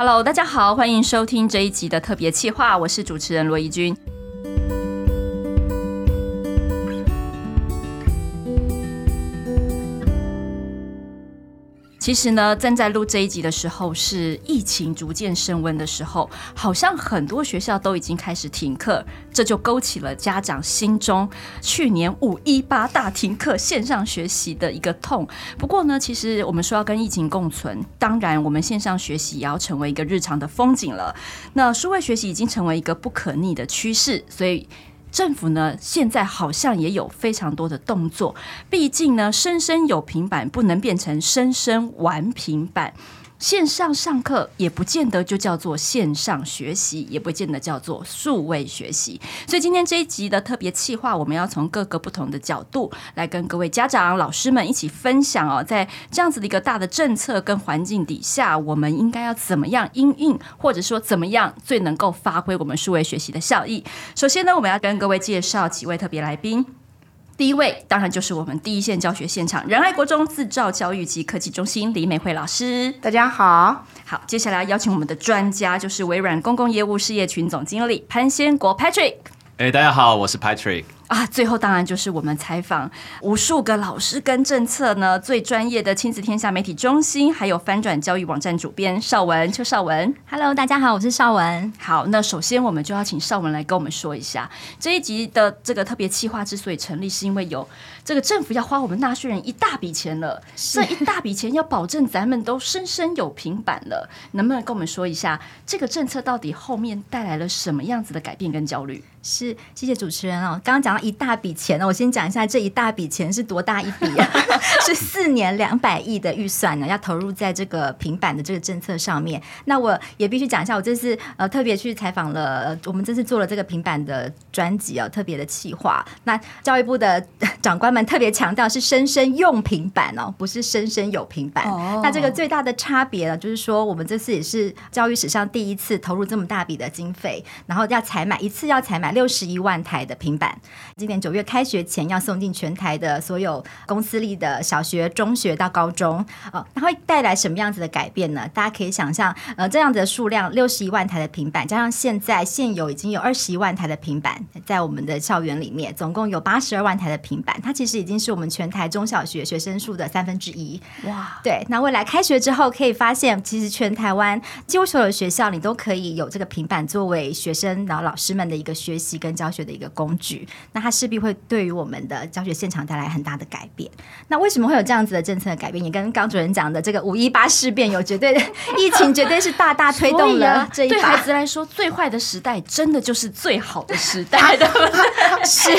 Hello，大家好，欢迎收听这一集的特别企划，我是主持人罗怡君。其实呢，正在录这一集的时候，是疫情逐渐升温的时候，好像很多学校都已经开始停课，这就勾起了家长心中去年五一八大停课线上学习的一个痛。不过呢，其实我们说要跟疫情共存，当然我们线上学习也要成为一个日常的风景了。那数位学习已经成为一个不可逆的趋势，所以。政府呢，现在好像也有非常多的动作。毕竟呢，生生有平板不能变成生生玩平板。线上上课也不见得就叫做线上学习，也不见得叫做数位学习。所以今天这一集的特别企划，我们要从各个不同的角度来跟各位家长、老师们一起分享哦，在这样子的一个大的政策跟环境底下，我们应该要怎么样因应，或者说怎么样最能够发挥我们数位学习的效益。首先呢，我们要跟各位介绍几位特别来宾。第一位当然就是我们第一线教学现场仁爱国中自照教育及科技中心李美惠老师。大家好，好，接下来邀请我们的专家就是微软公共业务事业群总经理潘先国 Patrick。哎，大家好，我是 Patrick。啊，最后当然就是我们采访无数个老师跟政策呢最专业的亲子天下媒体中心，还有翻转教育网站主编邵文邱邵文。Hello，大家好，我是邵文。好，那首先我们就要请邵文来跟我们说一下这一集的这个特别企划之所以成立，是因为有这个政府要花我们纳税人一大笔钱了，这一大笔钱要保证咱们都生生有平板了，能不能跟我们说一下这个政策到底后面带来了什么样子的改变跟焦虑？是，谢谢主持人哦。刚刚讲到一大笔钱呢，我先讲一下这一大笔钱是多大一笔啊？是四年两百亿的预算呢，要投入在这个平板的这个政策上面。那我也必须讲一下，我这次呃特别去采访了，我们这次做了这个平板的专辑哦，特别的企划。那教育部的 长官们特别强调是生生用平板哦，不是生生有平板。Oh. 那这个最大的差别呢，就是说我们这次也是教育史上第一次投入这么大笔的经费，然后要采买一次要采买。六十一万台的平板，今年九月开学前要送进全台的所有公私立的小学、中学到高中，呃，它会带来什么样子的改变呢？大家可以想象，呃，这样子的数量，六十一万台的平板，加上现在现有已经有二十一万台的平板，在我们的校园里面，总共有八十二万台的平板，它其实已经是我们全台中小学学生数的三分之一。哇，对，那未来开学之后，可以发现，其实全台湾几乎所有的学校，你都可以有这个平板作为学生然后老师们的一个学习。跟教学的一个工具，那它势必会对于我们的教学现场带来很大的改变。那为什么会有这样子的政策的改变？也跟刚主任讲的这个五一八事变有绝对的疫情，绝对是大大推动了这一把。对孩子来说，最坏的时代真的就是最好的时代 的。是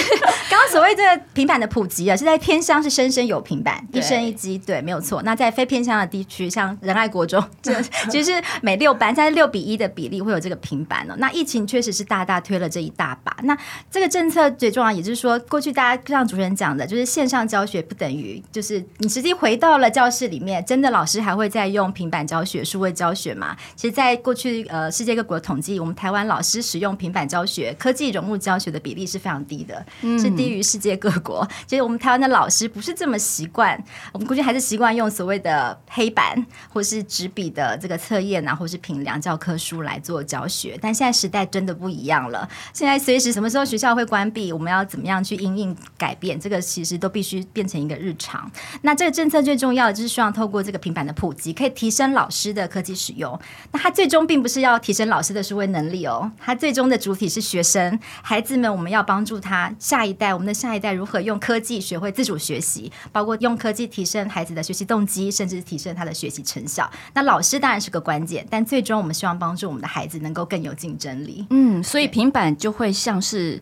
刚刚所谓这个平板的普及啊，是在偏乡是生生有平板，一生一机，对，没有错。那在非偏乡的地区，像仁爱国中，其实每六班在六比一的比例会有这个平板哦。那疫情确实是大大推了这一大把。那这个政策最重要，也就是说，过去大家像主持人讲的，就是线上教学不等于就是你实际回到了教室里面，真的老师还会再用平板教学、数位教学吗？其实，在过去呃世界各国的统计，我们台湾老师使用平板教学、科技融入教学的比例是非常低的，嗯、是低于世界各国。其实我们台湾的老师不是这么习惯，我们估计还是习惯用所谓的黑板或是纸笔的这个测验啊，或是评量教科书来做教学。但现在时代真的不一样了，现在。随时什么时候学校会关闭，我们要怎么样去因应改变？这个其实都必须变成一个日常。那这政策最重要的就是希望透过这个平板的普及，可以提升老师的科技使用。那它最终并不是要提升老师的数位能力哦，它最终的主体是学生孩子们。我们要帮助他下一代，我们的下一代如何用科技学会自主学习，包括用科技提升孩子的学习动机，甚至提升他的学习成效。那老师当然是个关键，但最终我们希望帮助我们的孩子能够更有竞争力。嗯，所以平板就会。像是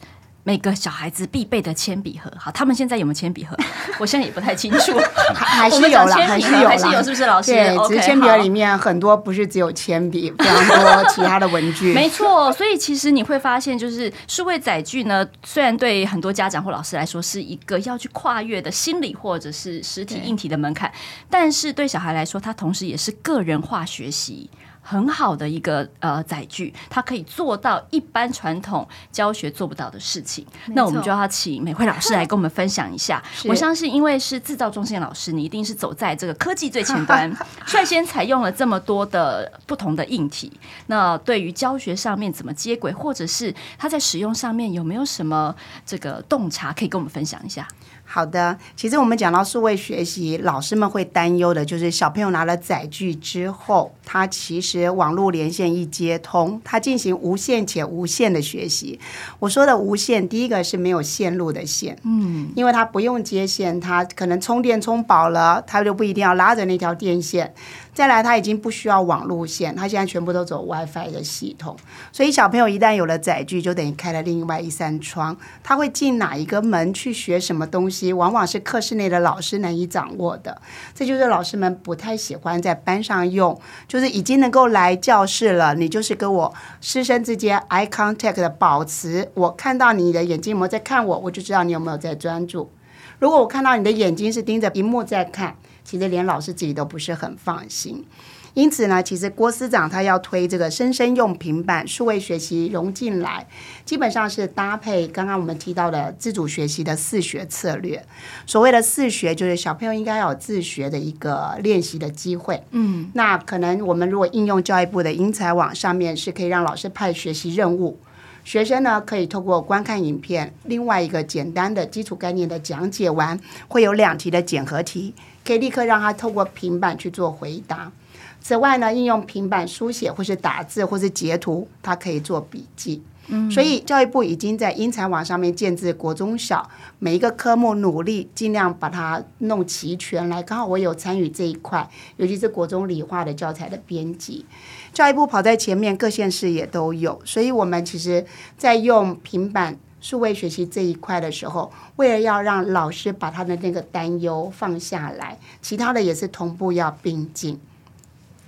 每个小孩子必备的铅笔盒，好，他们现在有没有铅笔盒？我现在也不太清楚，还是有了，还是有，还是有，是不是老师？对，只是铅笔盒里面很多不是只有铅笔，非常多其他的文具。没错，所以其实你会发现，就是数位载具呢，虽然对很多家长或老师来说是一个要去跨越的心理或者是实体硬体的门槛，但是对小孩来说，它同时也是个人化学习。很好的一个呃载具，它可以做到一般传统教学做不到的事情。那我们就要请美惠老师来跟我们分享一下。我相信，因为是制造中心老师，你一定是走在这个科技最前端，率先采用了这么多的不同的硬体。那对于教学上面怎么接轨，或者是它在使用上面有没有什么这个洞察，可以跟我们分享一下？好的，其实我们讲到数位学习，老师们会担忧的就是小朋友拿了载具之后，他其实网络连线一接通，他进行无线且无限的学习。我说的无线，第一个是没有线路的线，嗯，因为他不用接线，他可能充电充饱了，他就不一定要拉着那条电线。再来，他已经不需要网路线，他现在全部都走 WiFi 的系统。所以小朋友一旦有了载具，就等于开了另外一扇窗。他会进哪一个门去学什么东西，往往是课室内的老师难以掌握的。这就是老师们不太喜欢在班上用，就是已经能够来教室了，你就是跟我师生之间 eye contact 的保持。我看到你的眼睛有没有在看我，我就知道你有没有在专注。如果我看到你的眼睛是盯着屏幕在看。其实连老师自己都不是很放心，因此呢，其实郭司长他要推这个生生用平板数位学习融进来，基本上是搭配刚刚我们提到的自主学习的四学策略。所谓的四学，就是小朋友应该要有自学的一个练习的机会。嗯，那可能我们如果应用教育部的英才网上面，是可以让老师派学习任务，学生呢可以透过观看影片，另外一个简单的基础概念的讲解完，会有两题的检核题。可以立刻让他透过平板去做回答。此外呢，应用平板书写或是打字或是截图，他可以做笔记。嗯，所以教育部已经在英才网上面建制国中小每一个科目，努力尽量把它弄齐全来。刚好我有参与这一块，尤其是国中理化的教材的编辑，教育部跑在前面，各县市也都有。所以我们其实在用平板。数位学习这一块的时候，为了要让老师把他的那个担忧放下来，其他的也是同步要并进。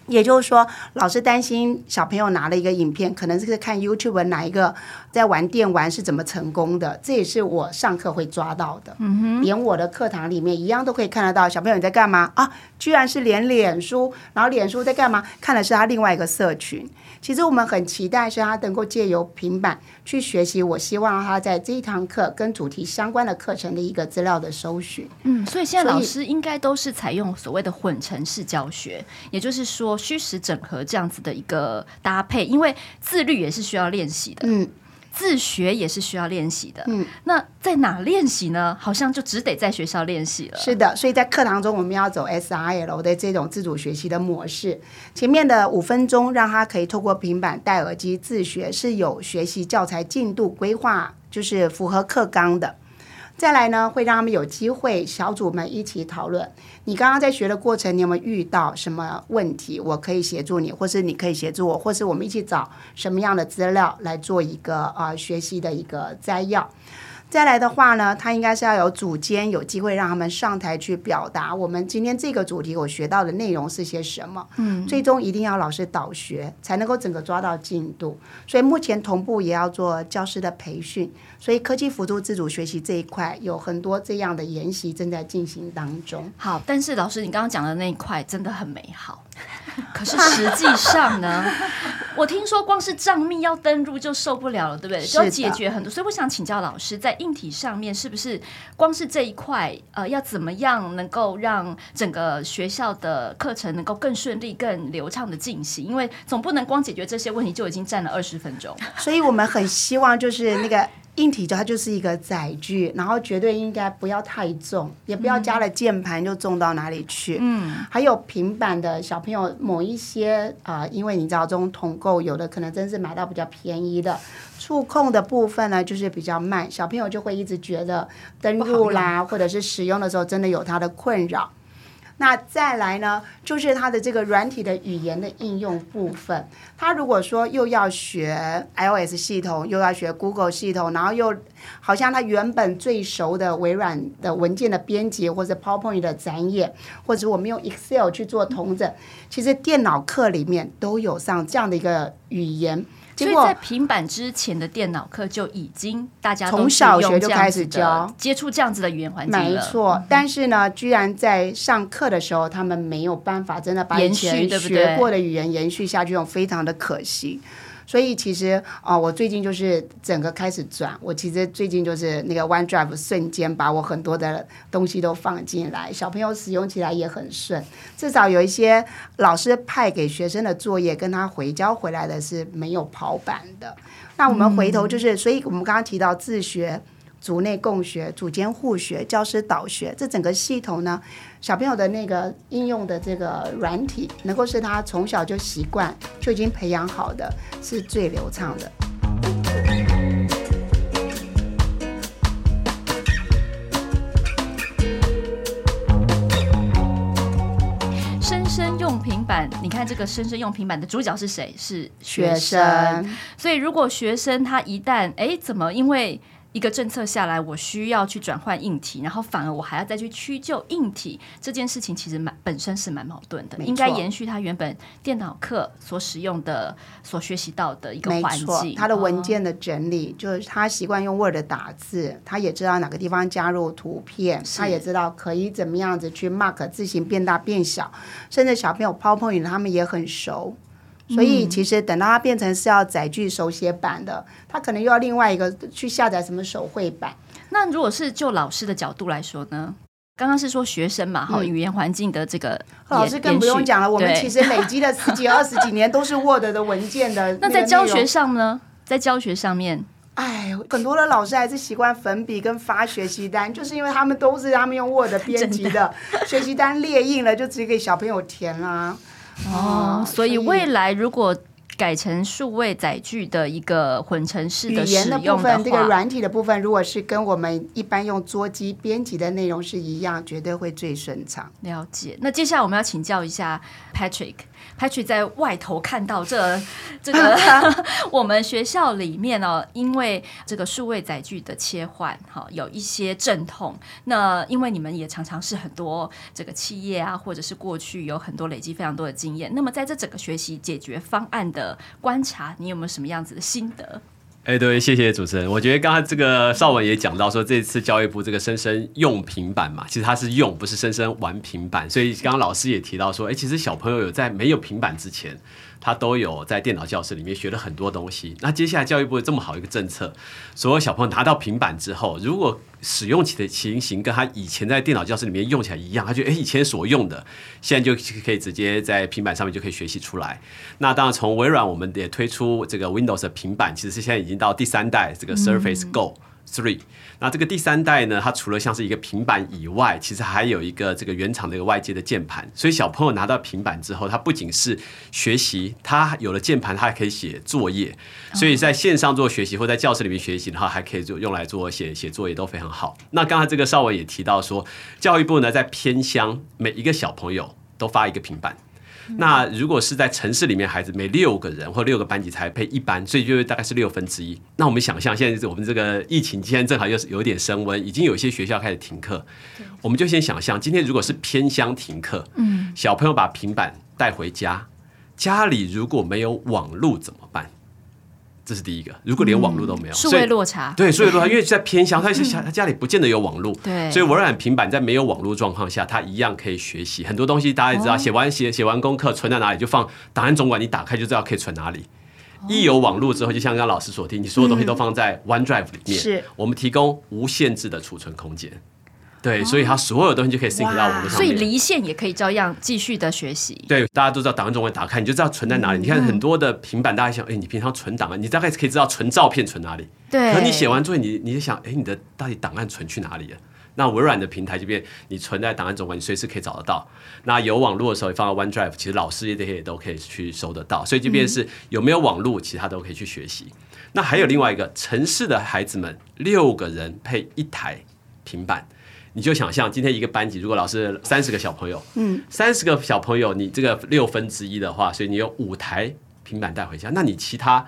也就是说，老师担心小朋友拿了一个影片，可能是看 YouTube 哪一个在玩电玩是怎么成功的，这也是我上课会抓到的。嗯哼，连我的课堂里面一样都可以看得到小朋友你在干嘛啊？居然是连脸书，然后脸书在干嘛？看的是他另外一个社群。其实我们很期待是他能够借由平板去学习。我希望他在这一堂课跟主题相关的课程的一个资料的搜寻。嗯，所以现在老师应该都是采用所谓的混成式教学，也就是说虚实整合这样子的一个搭配，因为自律也是需要练习的。嗯。自学也是需要练习的，嗯，那在哪练习呢？好像就只得在学校练习了。是的，所以在课堂中我们要走 SRL 的这种自主学习的模式。前面的五分钟让他可以透过平板戴耳机自学，是有学习教材进度规划，就是符合课纲的。再来呢，会让他们有机会小组们一起讨论。你刚刚在学的过程，你有没有遇到什么问题？我可以协助你，或是你可以协助我，或是我们一起找什么样的资料来做一个啊、学习的一个摘要。再来的话呢，他应该是要有组间，有机会让他们上台去表达我们今天这个主题我学到的内容是些什么。嗯，最终一定要老师导学，才能够整个抓到进度。所以目前同步也要做教师的培训。所以科技辅助自主学习这一块有很多这样的研习正在进行当中。好，但是老师你刚刚讲的那一块真的很美好，可是实际上呢，我听说光是账密要登入就受不了了，对不对？就要解决很多。所以我想请教老师，在硬体上面是不是光是这一块，呃，要怎么样能够让整个学校的课程能够更顺利、更流畅的进行？因为总不能光解决这些问题就已经占了二十分钟。所以我们很希望就是那个。硬体就它就是一个载具，然后绝对应该不要太重，也不要加了键盘就重到哪里去。嗯，还有平板的小朋友，某一些啊、呃，因为你知道这种统购有的可能真是买到比较便宜的，触控的部分呢就是比较慢，小朋友就会一直觉得登录啦，或者是使用的时候真的有它的困扰。那再来呢，就是它的这个软体的语言的应用部分。他如果说又要学 iOS 系统，又要学 Google 系统，然后又好像他原本最熟的微软的文件的编辑，或者 PowerPoint 的展演，或者我们用 Excel 去做统整，其实电脑课里面都有上这样的一个语言。结果在平板之前的电脑课就已经大家从小学就开始教接触这样子的语言环境了。没错，但是呢，居然在上课的时候，他们没有办法真的把以前学过的语言延续下去，用非常的可惜。所以其实啊、我最近就是整个开始转。我其实最近就是那个 OneDrive 瞬间把我很多的东西都放进来，小朋友使用起来也很顺。至少有一些老师派给学生的作业，跟他回交回来的是没有跑版的。那我们回头就是，所以我们刚刚提到自学。组内共学、组间互学、教师导学，这整个系统呢，小朋友的那个应用的这个软体，能够是他从小就习惯、就已经培养好的，是最流畅的。生生用平板，你看这个生生用平板的主角是谁？是学生。学生。所以如果学生他一旦哎，怎么因为一个政策下来，我需要去转换硬体，然后反而我还要再去屈就硬体，这件事情其实蛮本身是蛮矛盾的。应该延续他原本电脑课所使用的、所学习到的一个环境。他的文件的整理，哦、就是他习惯用 Word 打字，他也知道哪个地方加入图片，他也知道可以怎么样子去 mark 字形变大变小，甚至小朋友 PowerPoint 他们也很熟。所以其实等到它变成是要载具手写版的，它可能又要另外一个去下载什么手绘版。那如果是就老师的角度来说呢？刚刚是说学生嘛，哈、嗯，语言环境的这个老师更不用讲了。我们其实累积了十几 二十几年都是 Word 的文件的那。那在教学上呢？在教学上面，哎，很多的老师还是习惯粉笔跟发学习单，就是因为他们都是他们用 Word 编辑的 学习单列印了，就直接给小朋友填啦。哦，所以未来如果改成数位载具的一个混成式的语言的部分，这个软体的部分，如果是跟我们一般用桌机编辑的内容是一样，绝对会最顺畅。了解。那接下来我们要请教一下 Patrick。Patrick 在外头看到这 这个 我们学校里面哦，因为这个数位载具的切换，哈，有一些阵痛。那因为你们也常常是很多这个企业啊，或者是过去有很多累积非常多的经验。那么在这整个学习解决方案的观察，你有没有什么样子的心得？哎，对，谢谢主持人。我觉得刚才这个邵文也讲到说，这次教育部这个生生用平板嘛，其实他是用，不是生生玩平板。所以刚刚老师也提到说，哎，其实小朋友有在没有平板之前。他都有在电脑教室里面学了很多东西。那接下来教育部这么好一个政策，所有小朋友拿到平板之后，如果使用起的情形跟他以前在电脑教室里面用起来一样，他觉得诶，以前所用的，现在就可以直接在平板上面就可以学习出来。那当然，从微软我们也推出这个 Windows 的平板，其实是现在已经到第三代这个 Surface Go 3。three，那这个第三代呢，它除了像是一个平板以外，其实还有一个这个原厂的一个外接的键盘。所以小朋友拿到平板之后，它不仅是学习，它有了键盘，它还可以写作业。所以在线上做学习或在教室里面学习的话，还可以就用来做写写作业都非常好。那刚才这个邵文也提到说，教育部呢在偏乡每一个小朋友都发一个平板。那如果是在城市里面，孩子每六个人或六个班级才配一班，所以就大概是六分之一。那我们想象，现在我们这个疫情期间正好又是有点升温，已经有一些学校开始停课。我们就先想象，今天如果是偏乡停课，嗯，小朋友把平板带回家，家里如果没有网络怎么办？这是第一个，如果连网络都没有，数、嗯、位落差，对，数位落差，因为在偏乡，他家他家里不见得有网络，对，所以微软平板在没有网络状况下，他一样可以学习很多东西。大家也知道，写、哦、完写写完功课存在哪里，就放档案总管，你打开就知道可以存哪里。哦、一有网络之后，就像刚刚老师所听，你所有东西都放在 OneDrive 里面，是、嗯、我们提供无限制的储存空间。对，所以它所有东西就可以 sync 到网络上面。所以离线也可以照样继续的学习。对，大家都知道档案总管打开，你就知道存在哪里。嗯、你看很多的平板，大家想，哎，你平常存档案，你大概可以知道存照片存哪里。对。可你写完作业，你你就想，哎，你的到底档案存去哪里了？那微软的平台这边，你存在档案总管，你随时可以找得到。那有网络的时候，你放到 OneDrive，其实老师也这些也都可以去收得到。所以这边是有没有网络，其他都可以去学习。那还有另外一个，城市的孩子们六个人配一台平板。你就想象今天一个班级，如果老师三十个小朋友，嗯，三十个小朋友，你这个六分之一的话，所以你有五台平板带回家。那你其他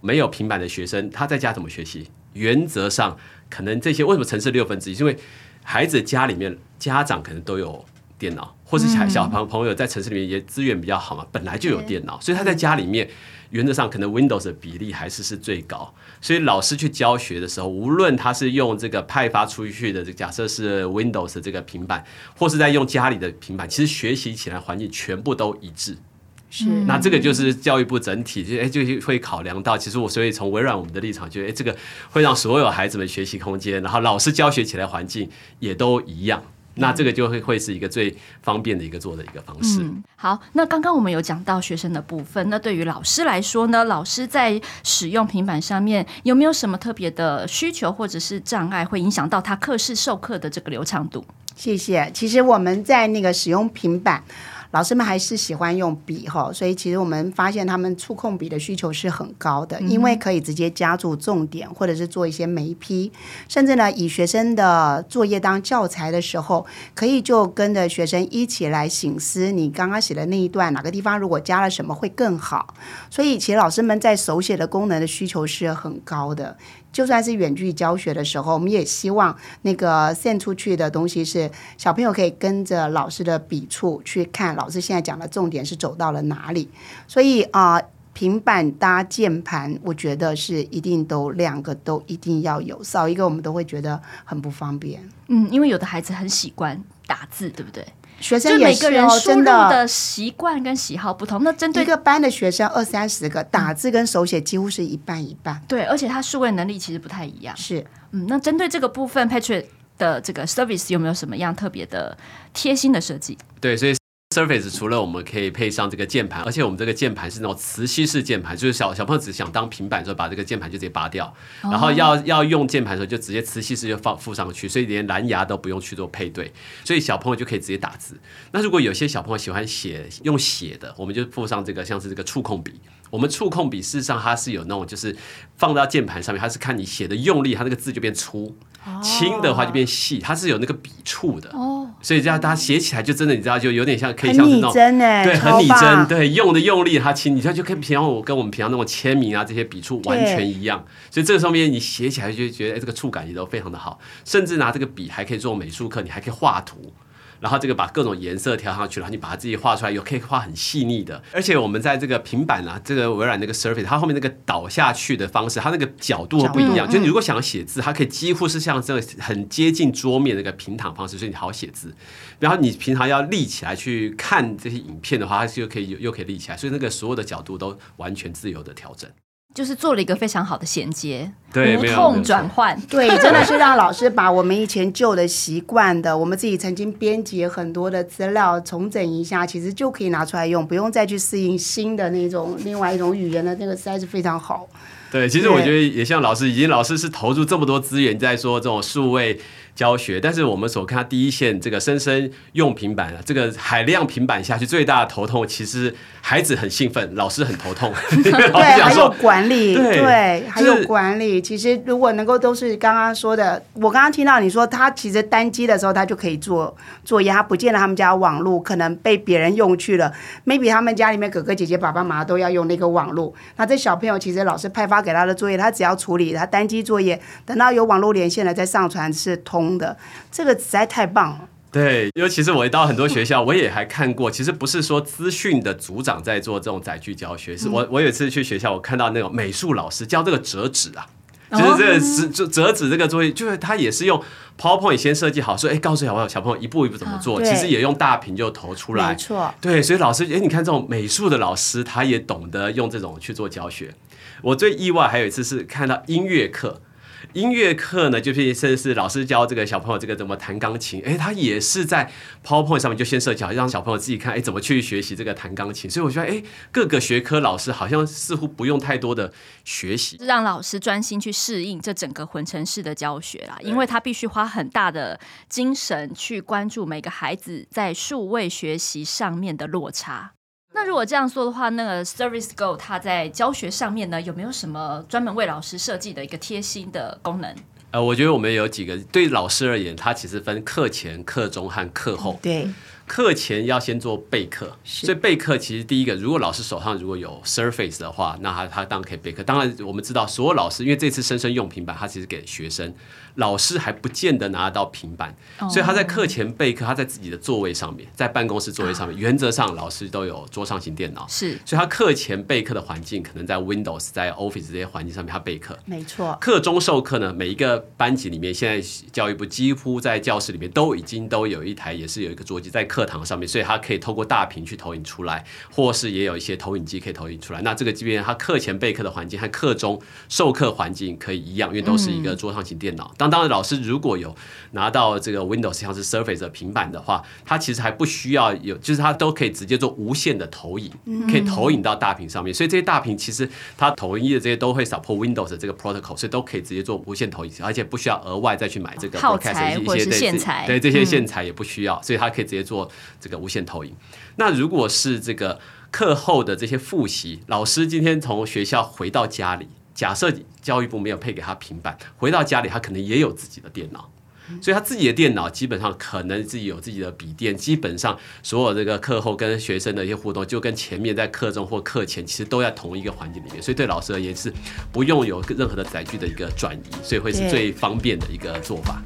没有平板的学生，他在家怎么学习？原则上，可能这些为什么城市六分之一？因为孩子家里面家长可能都有电脑，或是小小朋朋友在城市里面也资源比较好嘛，本来就有电脑，所以他在家里面原则上可能 Windows 的比例还是是最高。所以老师去教学的时候，无论他是用这个派发出去的这假设是 Windows 的这个平板，或是在用家里的平板，其实学习起来环境全部都一致。是，那这个就是教育部整体就哎就会考量到，其实我所以从微软我们的立场觉得，哎，这个会让所有孩子们学习空间，然后老师教学起来环境也都一样。那这个就会会是一个最方便的一个做的一个方式。嗯，好，那刚刚我们有讲到学生的部分，那对于老师来说呢，老师在使用平板上面有没有什么特别的需求或者是障碍，会影响到他课室授课的这个流畅度？谢谢。其实我们在那个使用平板。老师们还是喜欢用笔哈，所以其实我们发现他们触控笔的需求是很高的，因为可以直接加注重点，或者是做一些眉批，甚至呢以学生的作业当教材的时候，可以就跟着学生一起来醒思，你刚刚写的那一段哪个地方如果加了什么会更好。所以其实老师们在手写的功能的需求是很高的。就算是远距教学的时候，我们也希望那个献出去的东西是小朋友可以跟着老师的笔触去看，老师现在讲的重点是走到了哪里。所以啊、平板搭键盘，我觉得是一定都两个都一定要有，少一个我们都会觉得很不方便。嗯，因为有的孩子很喜欢打字，对不对？学生也是哦，真的习惯跟喜好不同。那针对一个班的学生二三十个，打字跟手写几乎是一半一半。对，而且他数位能力其实不太一样。是，嗯，那针对这个部分，Patrick 的这个 service 有没有什么样特别的贴心的设计？对，所以。Surface 除了我们可以配上这个键盘，而且我们这个键盘是那种磁吸式键盘，就是小小朋友只想当平板的时候，把这个键盘就直接拔掉，然后要要用键盘的时候就直接磁吸式就放附上去，所以连蓝牙都不用去做配对，所以小朋友就可以直接打字。那如果有些小朋友喜欢写用写的，我们就附上这个像是这个触控笔。我们触控笔事实上它是有那种就是放到键盘上面，它是看你写的用力，它那个字就变粗。轻的话就变细，它是有那个笔触的，哦，所以这样大家写起来就真的，你知道，就有点像可以像是那种，对，很拟真，对，用的用力它轻，你知道就跟平常我跟我们平常那种签名啊这些笔触完全一样，所以这个上面你写起来就觉得，哎，这个触感也都非常的好，甚至拿这个笔还可以做美术课，你还可以画图。然后这个把各种颜色调上去，然后你把它自己画出来，有可以画很细腻的。而且我们在这个平板啊，这个微软那个 Surface，它后面那个倒下去的方式，它那个角度不一样。就你如果想要写字，它可以几乎是像这个很接近桌面那个平躺方式，所以你好写字。然后你平常要立起来去看这些影片的话，它就可以又可以立起来，所以那个所有的角度都完全自由的调整。就是做了一个非常好的衔接，对，无痛转换，对，真的是让老师把我们以前旧的习惯的，我们自己曾经编辑很多的资料重整一下，其实就可以拿出来用，不用再去适应新的那种 另外一种语言的那个实在是非常好。对，其实我觉得也像老师，已经老师是投入这么多资源在说这种数位教学，但是我们所看到第一线这个生生用平板啊，这个海量平板下去，最大的头痛其实孩子很兴奋，老师很头痛。对，还有管理，对，对还有管理。其实如果能够都是刚刚说的，我刚刚听到你说他其实单机的时候他就可以做作业，他不见得他们家网络可能被别人用去了，maybe 他们家里面哥哥姐姐爸爸妈妈都要用那个网络，那这小朋友其实老师派发。给他的作业，他只要处理他单机作业，等到有网络连线了再上传是通的，这个实在太棒了。对，因为其实我一到很多学校，我也还看过，其实不是说资讯的组长在做这种载具教学，是我我有一次去学校，我看到那种美术老师教这个折纸啊。就是这个折折折纸这个作业，就是他也是用 PowerPoint 先设计好，说哎，告诉小朋友小朋友一步一步怎么做。其实也用大屏就投出来，没错。对，所以老师哎，你看这种美术的老师，他也懂得用这种去做教学。我最意外还有一次是看到音乐课。音乐课呢，就是甚至是老师教这个小朋友这个怎么弹钢琴，哎，他也是在 PowerPoint 上面就先设计好，让小朋友自己看，哎，怎么去学习这个弹钢琴。所以我觉得，哎，各个学科老师好像似乎不用太多的学习，让老师专心去适应这整个混成式的教学啦，因为他必须花很大的精神去关注每个孩子在数位学习上面的落差。那如果这样说的话，那个 Service Go 它在教学上面呢，有没有什么专门为老师设计的一个贴心的功能？呃，我觉得我们有几个对老师而言，它其实分课前、课中和课后。对，课前要先做备课，所以备课其实第一个，如果老师手上如果有 Surface 的话，那他他当然可以备课。当然，我们知道所有老师，因为这次生生用平板，他其实给学生。老师还不见得拿得到平板，所以他在课前备课，他在自己的座位上面，在办公室座位上面，原则上老师都有桌上型电脑，是，所以他课前备课的环境可能在 Windows、在 Office 这些环境上面他备课，没错。课中授课呢，每一个班级里面，现在教育部几乎在教室里面都已经都有一台，也是有一个桌机在课堂上面，所以他可以透过大屏去投影出来，或是也有一些投影机可以投影出来。那这个即便他课前备课的环境和课中授课环境可以一样，因为都是一个桌上型电脑。当当然，老师如果有拿到这个 Windows 像是 Surface 的平板的话，它其实还不需要有，就是它都可以直接做无线的投影，可以投影到大屏上面。所以这些大屏其实它投影的这些都会 support Windows 的这个 protocol，所以都可以直接做无线投影，而且不需要额外再去买这个耗材或者是线材，对这些线材也不需要，所以它可以直接做这个无线投影。那如果是这个课后的这些复习，老师今天从学校回到家里。假设教育部没有配给他平板，回到家里他可能也有自己的电脑，所以他自己的电脑基本上可能自己有自己的笔电，基本上所有这个课后跟学生的一些互动，就跟前面在课中或课前其实都在同一个环境里面，所以对老师而言是不用有任何的载具的一个转移，所以会是最方便的一个做法。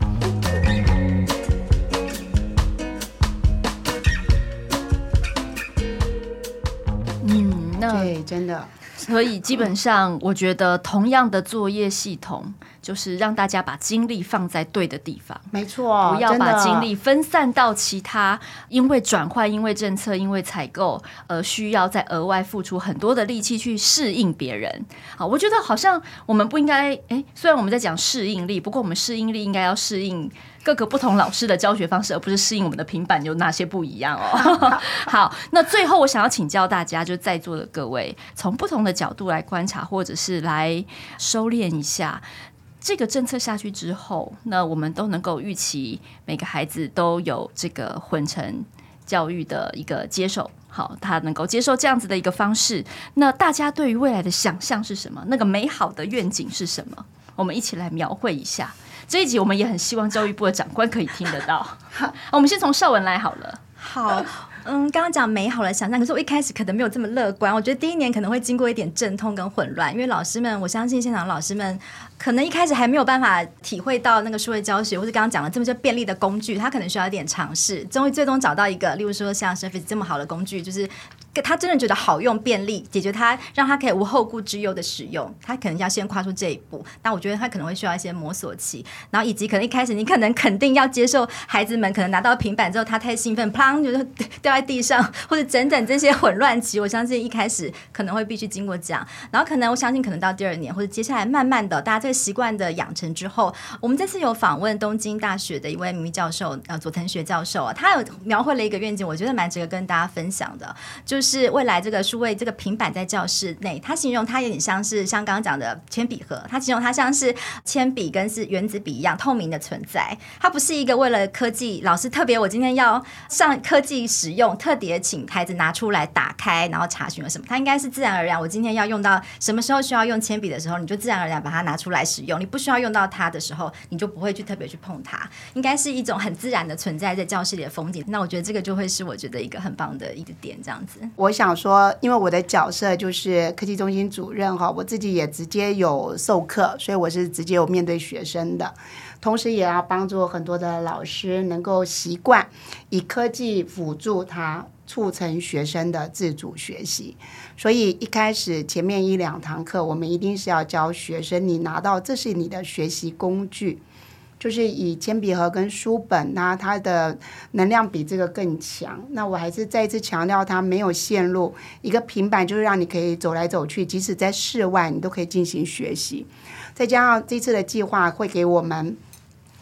嗯，那对，真的。所以基本上，我觉得同样的作业系统，就是让大家把精力放在对的地方。没错，不要把精力分散到其他，因为转换、因为政策、因为采购，而需要再额外付出很多的力气去适应别人。好，我觉得好像我们不应该，诶，虽然我们在讲适应力，不过我们适应力应该要适应。各个不同老师的教学方式，而不是适应我们的平板有哪些不一样哦。好，那最后我想要请教大家，就在座的各位，从不同的角度来观察，或者是来收敛一下这个政策下去之后，那我们都能够预期每个孩子都有这个混成教育的一个接受，好，他能够接受这样子的一个方式。那大家对于未来的想象是什么？那个美好的愿景是什么？我们一起来描绘一下。这一集我们也很希望教育部的长官可以听得到。好，我们先从绍文来好了。好，嗯，刚刚讲美好的想象，可是我一开始可能没有这么乐观。我觉得第一年可能会经过一点阵痛跟混乱，因为老师们，我相信现场老师们可能一开始还没有办法体会到那个数位教学，或者刚刚讲了这么些便利的工具，他可能需要一点尝试，终于最终找到一个，例如说像 Surface 这么好的工具，就是。他真的觉得好用、便利，解决他，让他可以无后顾之忧的使用。他可能要先跨出这一步，但我觉得他可能会需要一些摸索期，然后以及可能一开始你可能肯定要接受孩子们可能拿到平板之后，他太兴奋，砰，就是掉在地上，或者整整这些混乱期。我相信一开始可能会必须经过这样，然后可能我相信可能到第二年或者接下来慢慢的，大家这个习惯的养成之后，我们这次有访问东京大学的一位名教授，呃，佐藤学教授啊，他有描绘了一个愿景，我觉得蛮值得跟大家分享的，就。就是未来这个数位这个平板在教室内，他形容它有点像是像刚刚讲的铅笔盒，他形容它像是铅笔跟是原子笔一样透明的存在，它不是一个为了科技老师特别我今天要上科技使用，特别请孩子拿出来打开然后查询了什么，它应该是自然而然。我今天要用到什么时候需要用铅笔的时候，你就自然而然把它拿出来使用，你不需要用到它的时候，你就不会去特别去碰它，应该是一种很自然的存在在教室里的风景。那我觉得这个就会是我觉得一个很棒的一个点，这样子。我想说，因为我的角色就是科技中心主任哈，我自己也直接有授课，所以我是直接有面对学生的，同时也要帮助很多的老师能够习惯以科技辅助他，促成学生的自主学习。所以一开始前面一两堂课，我们一定是要教学生，你拿到这是你的学习工具。就是以铅笔盒跟书本，那它的能量比这个更强。那我还是再一次强调，它没有线路，一个平板就是让你可以走来走去，即使在室外你都可以进行学习。再加上这次的计划会给我们。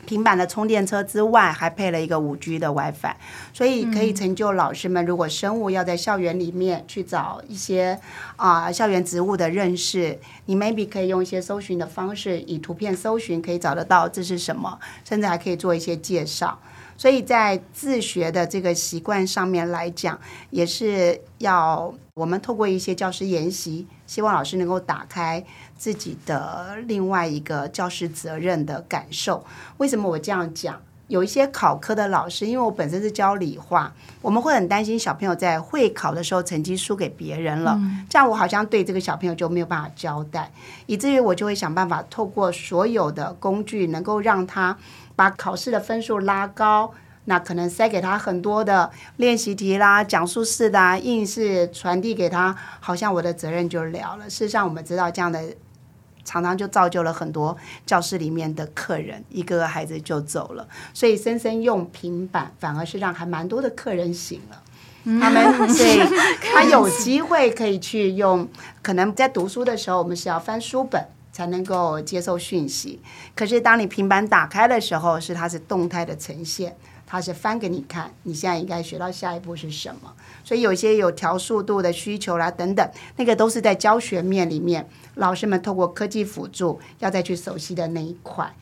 平板的充电车之外，还配了一个五 G 的 WiFi，所以可以成就老师们。如果生物要在校园里面去找一些啊、校园植物的认识，你 maybe 可以用一些搜寻的方式，以图片搜寻可以找得到这是什么，甚至还可以做一些介绍。所以在自学的这个习惯上面来讲，也是要我们透过一些教师研习，希望老师能够打开。自己的另外一个教师责任的感受，为什么我这样讲？有一些考科的老师，因为我本身是教理化，我们会很担心小朋友在会考的时候成绩输给别人了，嗯、这样我好像对这个小朋友就没有办法交代，以至于我就会想办法透过所有的工具，能够让他把考试的分数拉高。那可能塞给他很多的练习题啦、讲述式的、啊、应试传递给他，好像我的责任就了了。事实上，我们知道这样的。常常就造就了很多教室里面的客人，一个个孩子就走了。所以生生用平板，反而是让还蛮多的客人醒了。他们对 他有机会可以去用。可能在读书的时候，我们是要翻书本才能够接受讯息。可是当你平板打开的时候，是它是动态的呈现。他是翻给你看，你现在应该学到下一步是什么？所以有些有调速度的需求啦，等等，那个都是在教学面里面，老师们透过科技辅助要再去熟悉的那一块。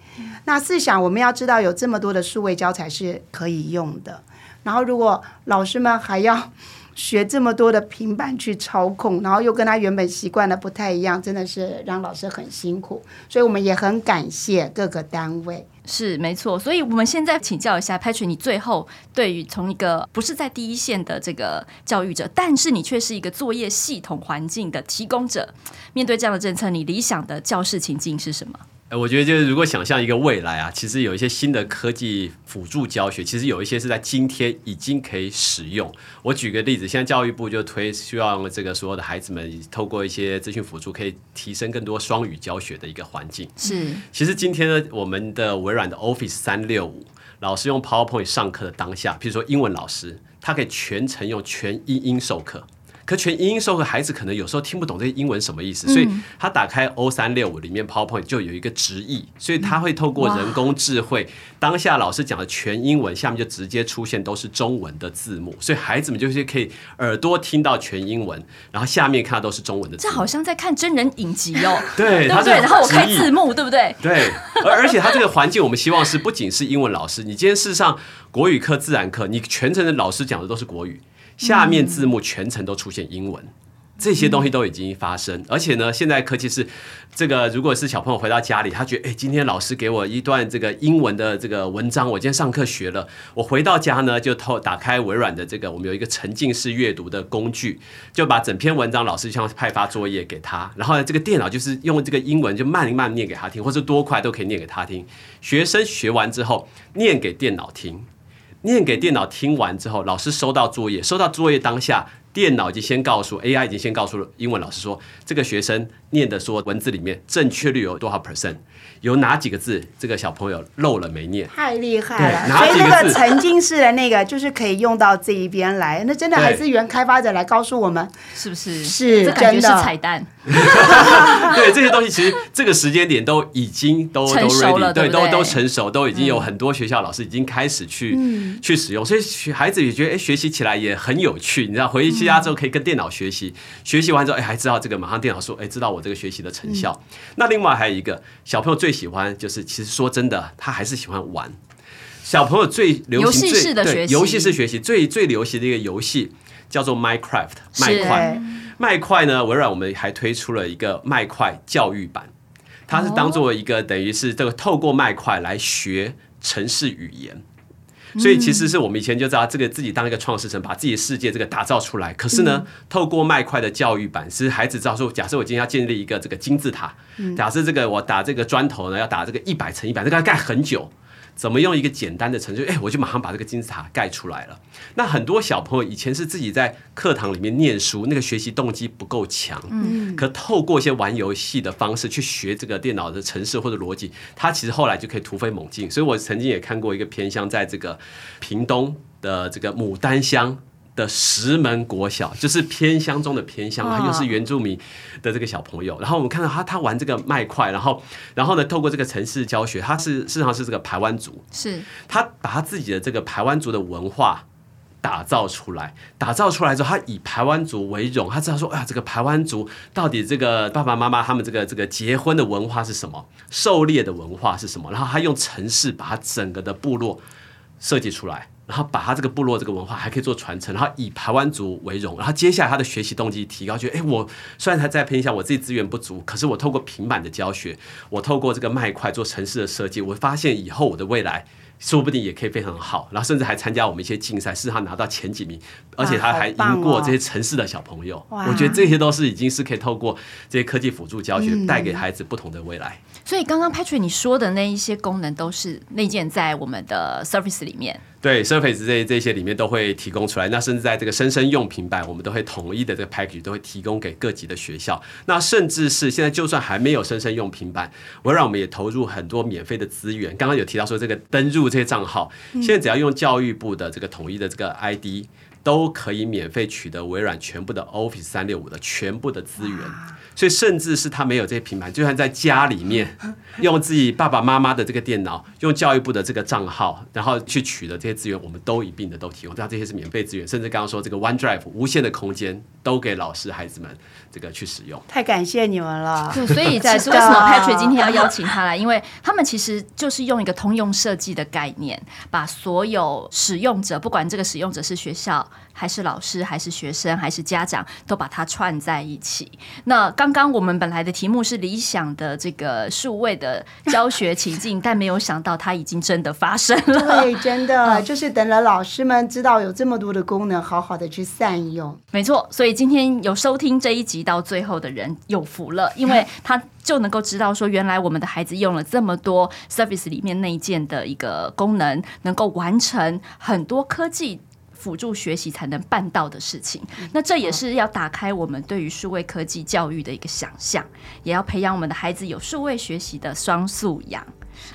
那试想，我们要知道有这么多的数位教材是可以用的，然后如果老师们还要学这么多的平板去操控，然后又跟他原本习惯的不太一样，真的是让老师很辛苦。所以我们也很感谢各个单位。是没错，所以我们现在请教一下 Patrick，你最后对于从一个不是在第一线的这个教育者，但是你却是一个作业系统环境的提供者，面对这样的政策，你理想的教室情境是什么？呃，我觉得就是如果想象一个未来啊，其实有一些新的科技辅助教学，其实有一些是在今天已经可以使用。我举个例子，现在教育部就推希望这个所有的孩子们透过一些资讯辅助，可以提升更多双语教学的一个环境。是，其实今天呢，我们的微软的 Office 三六五，老师用 PowerPoint 上课的当下，譬如说英文老师，他可以全程用全英英授课。可全英音授课，孩子可能有时候听不懂这些英文什么意思，所以他打开 O 三六五里面 PowerPoint 就有一个直译，所以他会透过人工智慧，当下老师讲的全英文，下面就直接出现都是中文的字幕，所以孩子们就是可以耳朵听到全英文，然后下面看到都是中文的字幕。这好像在看真人影集哦，对，对不对？然后我开字幕，对不对？对，而而且他这个环境，我们希望是不仅是英文老师，你今天事实上国语课、自然课，你全程的老师讲的都是国语。下面字幕全程都出现英文，这些东西都已经发生，而且呢，现在科技是这个，如果是小朋友回到家里，他觉得，哎，今天老师给我一段这个英文的这个文章，我今天上课学了，我回到家呢，就偷打开微软的这个，我们有一个沉浸式阅读的工具，就把整篇文章老师像派发作业给他，然后呢，这个电脑就是用这个英文就慢慢念给他听，或者多快都可以念给他听。学生学完之后，念给电脑听。念给电脑听完之后，老师收到作业，收到作业当下，电脑已经先告诉 AI，已经先告诉了英文老师说，这个学生念的说文字里面正确率有多少 percent。有哪几个字这个小朋友漏了没念？太厉害了！所以那个沉浸式的那个就是可以用到这一边来，那真的还是原开发者来告诉我们是不是？是，这感觉是彩蛋。对，这些东西其实这个时间点都已经都都 ready，对，都都成熟，都已经有很多学校老师已经开始去、嗯、去使用，所以孩子也觉得哎，学习起来也很有趣。你知道，回去家之后可以跟电脑学习，嗯、学习完之后哎，还知道这个，马上电脑说哎，知道我这个学习的成效。嗯、那另外还有一个小朋友最喜欢就是，其实说真的，他还是喜欢玩。小朋友最流行最对游戏式学习最最流行的一个游戏叫做 Minecraft 麦块。麦块呢，微软我们还推出了一个麦块教育版，它是当做一个等于是这个透过麦块来学城市语言。所以其实是我们以前就知道这个自己当一个创世神，把自己的世界这个打造出来。可是呢，透过麦块的教育版，是孩子知道说，假设我今天要建立一个这个金字塔，假设这个我打这个砖头呢，要打这个一百乘一百，这个要盖很久。怎么用一个简单的程序，哎，我就马上把这个金字塔盖出来了。那很多小朋友以前是自己在课堂里面念书，那个学习动机不够强，嗯，可透过一些玩游戏的方式去学这个电脑的程式或者逻辑，他其实后来就可以突飞猛进。所以我曾经也看过一个偏乡，在这个屏东的这个牡丹乡。的石门国小就是偏乡中的偏乡，他又是原住民的这个小朋友。然后我们看到他，他玩这个麦块，然后，然后呢，透过这个城市教学，他是事实上是这个排湾族，是他把他自己的这个排湾族的文化打造出来，打造出来之后，他以排湾族为荣，他知道说，哎呀，这个排湾族到底这个爸爸妈妈他们这个这个结婚的文化是什么，狩猎的文化是什么，然后他用城市把他整个的部落设计出来。然后把他这个部落这个文化还可以做传承，然后以台湾族为荣，然后接下来他的学习动机提高，觉得哎，我虽然还在偏向，我自己资源不足，可是我透过平板的教学，我透过这个麦块做城市的设计，我发现以后我的未来。说不定也可以非常好，然后甚至还参加我们一些竞赛，是他拿到前几名，而且他还赢过这些城市的小朋友。哦、我觉得这些都是已经是可以透过这些科技辅助教学，带给孩子不同的未来。嗯、所以刚刚 Patrick 你说的那一些功能，都是内建在我们的 Surface 里面。对，Surface 这这些里面都会提供出来。那甚至在这个生生用平板，我们都会统一的这个 package 都会提供给各级的学校。那甚至是现在就算还没有生生用平板，我让我们也投入很多免费的资源。刚刚有提到说这个登入这些账号，现在只要用教育部的这个统一的这个 ID，都可以免费取得微软全部的 Office 三六五的全部的资源。所以，甚至是他没有这些平板，就算在家里面 用自己爸爸妈妈的这个电脑，用教育部的这个账号，然后去取得这些资源，我们都一并的都提供。这样这些是免费资源，甚至刚刚说这个 OneDrive 无限的空间，都给老师孩子们这个去使用。太感谢你们了。对，所以这是 为什么 Patrick 今天要邀请他来，因为他们其实就是用一个通用设计的概念，把所有使用者，不管这个使用者是学校，还是老师，还是学生，还是家长，都把它串在一起。那刚刚刚我们本来的题目是理想的这个数位的教学情境，但没有想到它已经真的发生了。对，真的就是等了老师们知道有这么多的功能，好好的去善用。没错，所以今天有收听这一集到最后的人有福了，因为 他就能够知道说，原来我们的孩子用了这么多 Surface 里面内建的一个功能，能够完成很多科技。辅助学习才能办到的事情，那这也是要打开我们对于数位科技教育的一个想象，也要培养我们的孩子有数位学习的双素养。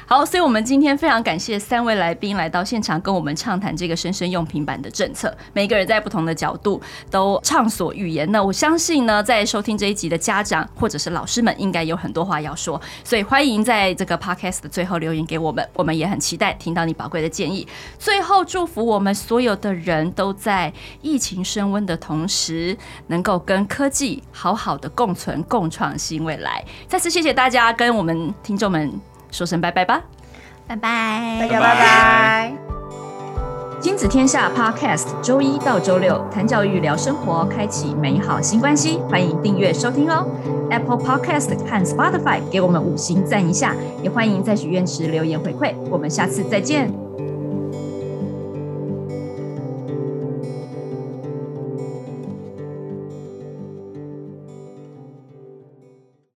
好，所以我们今天非常感谢三位来宾来到现场跟我们畅谈这个生生用平板的政策。每个人在不同的角度都畅所欲言。那我相信呢，在收听这一集的家长或者是老师们，应该有很多话要说。所以欢迎在这个 podcast 的最后留言给我们，我们也很期待听到你宝贵的建议。最后祝福我们所有的人都在疫情升温的同时，能够跟科技好好的共存、共创新未来。再次谢谢大家，跟我们听众们。说声拜拜吧，拜拜，大家拜拜。亲子天下 Podcast，周一到周六谈教育、聊生活，开启美好新关系。欢迎订阅收听哦，Apple Podcast 和 Spotify 给我们五星赞一下，也欢迎在许愿池留言回馈。我们下次再见。